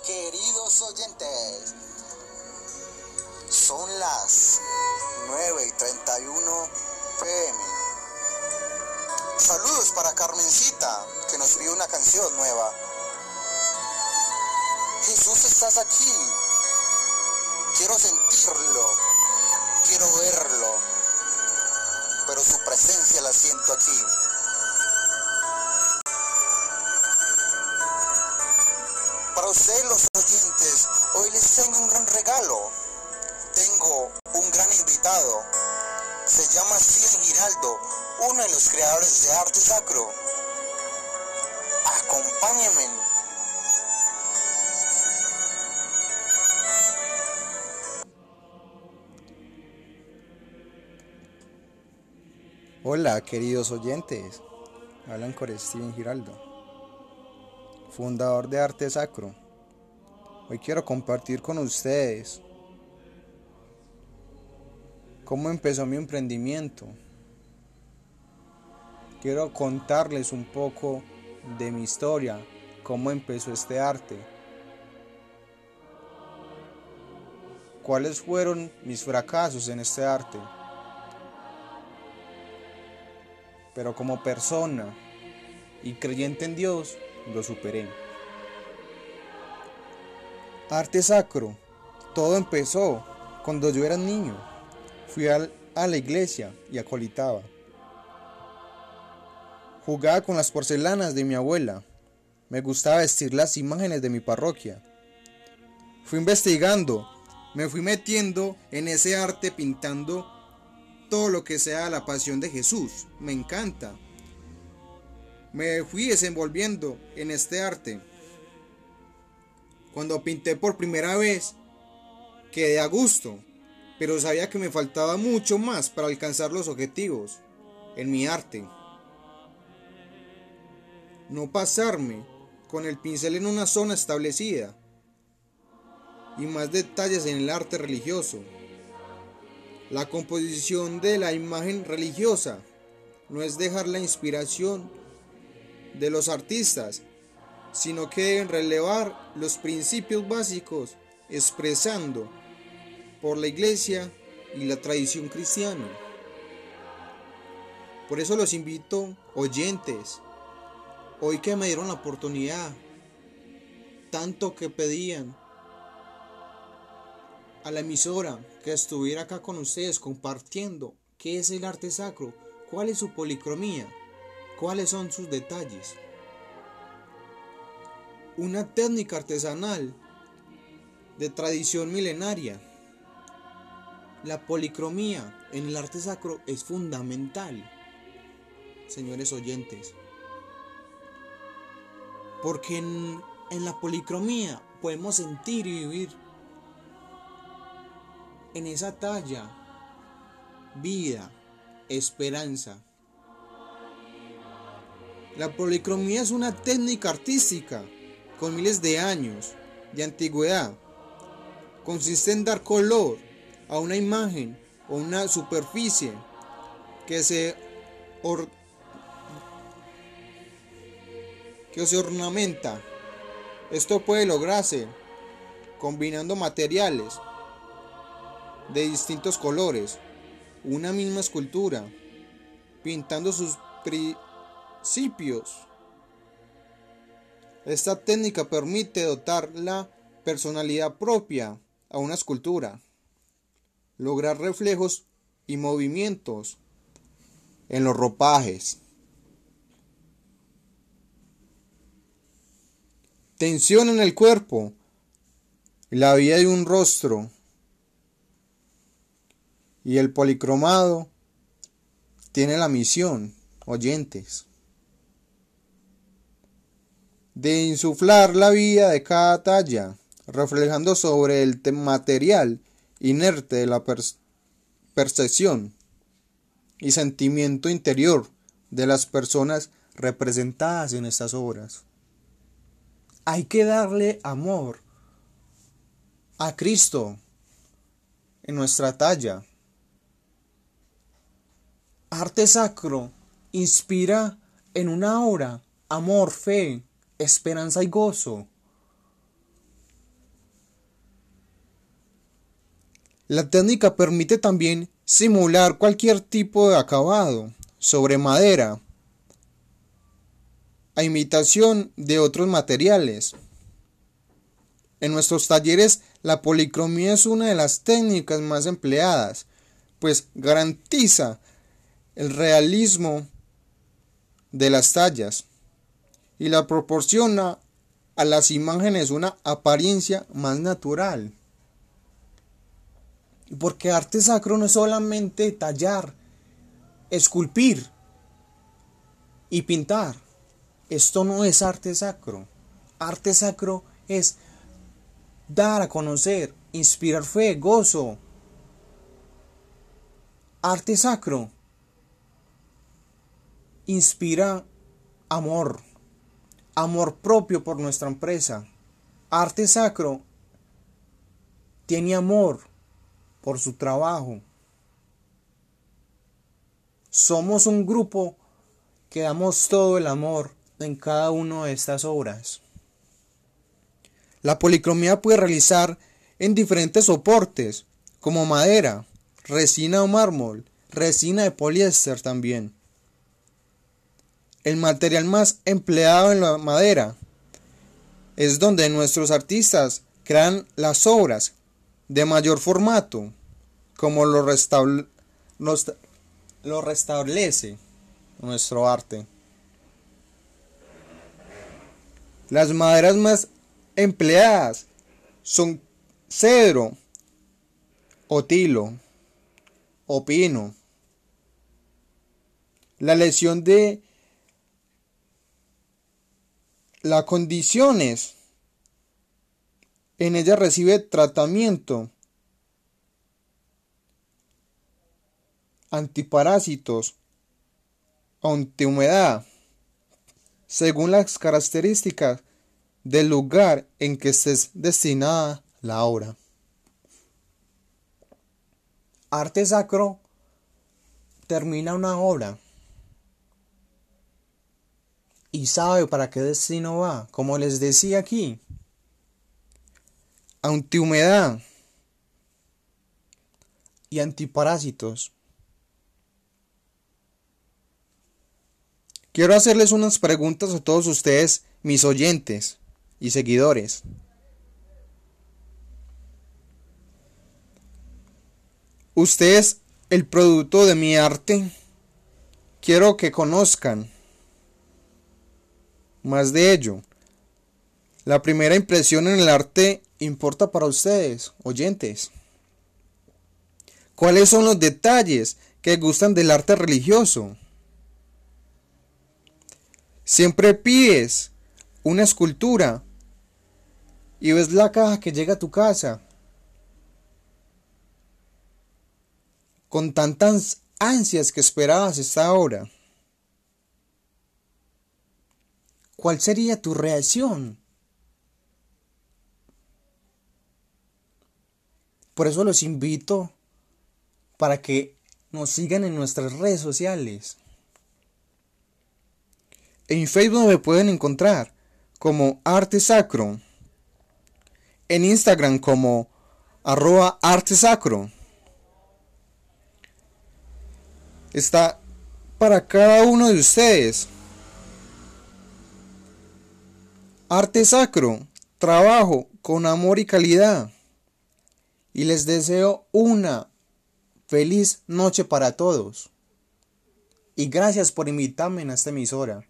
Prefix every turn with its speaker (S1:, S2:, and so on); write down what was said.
S1: Queridos oyentes. Son las 9 y 31 pm. Saludos para Carmencita, que nos escribió una canción nueva. Jesús, estás aquí. Quiero sentirlo. Quiero verlo. Pero su presencia la siento aquí. Ustedes los oyentes, hoy les tengo un gran regalo. Tengo un gran invitado. Se llama Steven Giraldo, uno de los creadores de arte sacro. Acompáñenme.
S2: Hola, queridos oyentes. Hablan con Steven Giraldo, fundador de Arte Sacro. Hoy quiero compartir con ustedes cómo empezó mi emprendimiento. Quiero contarles un poco de mi historia, cómo empezó este arte. ¿Cuáles fueron mis fracasos en este arte? pero como persona y creyente en Dios, lo superé. Arte sacro. Todo empezó cuando yo era niño. Fui a la iglesia y acolitaba. Jugaba con las porcelanas de mi abuela. Me gustaba vestir las imágenes de mi parroquia. Fui investigando, me fui metiendo en ese arte pintando todo lo que sea la pasión de Jesús. Me encanta. Me fui desenvolviendo en este arte. Cuando pinté por primera vez, quedé a gusto, pero sabía que me faltaba mucho más para alcanzar los objetivos en mi arte. No pasarme con el pincel en una zona establecida y más detalles en el arte religioso. La composición de la imagen religiosa no es dejar la inspiración de los artistas, sino que deben relevar los principios básicos expresando por la iglesia y la tradición cristiana. Por eso los invito, oyentes, hoy que me dieron la oportunidad, tanto que pedían a la emisora que estuviera acá con ustedes compartiendo qué es el arte sacro, cuál es su policromía, cuáles son sus detalles. Una técnica artesanal de tradición milenaria. La policromía en el arte sacro es fundamental, señores oyentes. Porque en, en la policromía podemos sentir y vivir en esa talla vida, esperanza. La policromía es una técnica artística con miles de años de antigüedad. Consiste en dar color a una imagen o una superficie que se, que se ornamenta. Esto puede lograrse combinando materiales de distintos colores, una misma escultura, pintando sus principios. Esta técnica permite dotar la personalidad propia a una escultura, lograr reflejos y movimientos en los ropajes. Tensión en el cuerpo, la vida de un rostro, y el policromado tiene la misión, oyentes, de insuflar la vida de cada talla, reflejando sobre el material inerte de la percepción y sentimiento interior de las personas representadas en estas obras. Hay que darle amor a Cristo en nuestra talla arte sacro inspira en una obra amor, fe, esperanza y gozo. La técnica permite también simular cualquier tipo de acabado sobre madera a imitación de otros materiales. En nuestros talleres la policromía es una de las técnicas más empleadas, pues garantiza el realismo de las tallas y la proporciona a las imágenes una apariencia más natural. Porque arte sacro no es solamente tallar, esculpir y pintar. Esto no es arte sacro. Arte sacro es dar a conocer, inspirar fe, gozo. Arte sacro inspira amor, amor propio por nuestra empresa. Arte sacro tiene amor por su trabajo. Somos un grupo que damos todo el amor en cada una de estas obras. La policromía puede realizar en diferentes soportes, como madera, resina o mármol, resina de poliéster también. El material más empleado en la madera es donde nuestros artistas crean las obras de mayor formato, como lo, lo restablece nuestro arte. Las maderas más empleadas son cedro, o tilo, o pino. La lesión de las condiciones en ella recibe tratamiento. Antiparásitos. Antihumedad según las características del lugar en que estés destinada la obra. Arte sacro termina una obra y sabe para qué destino va, como les decía aquí. Antihumedad y antiparásitos. Quiero hacerles unas preguntas a todos ustedes, mis oyentes y seguidores. Usted es el producto de mi arte. Quiero que conozcan más de ello. La primera impresión en el arte importa para ustedes, oyentes. ¿Cuáles son los detalles que gustan del arte religioso? Siempre pides una escultura y ves la caja que llega a tu casa con tantas ansias que esperabas esta hora. ¿Cuál sería tu reacción? Por eso los invito para que nos sigan en nuestras redes sociales. En Facebook me pueden encontrar como Arte Sacro. En Instagram como arroba Arte Sacro. Está para cada uno de ustedes. Arte Sacro. Trabajo con amor y calidad. Y les deseo una feliz noche para todos. Y gracias por invitarme en esta emisora.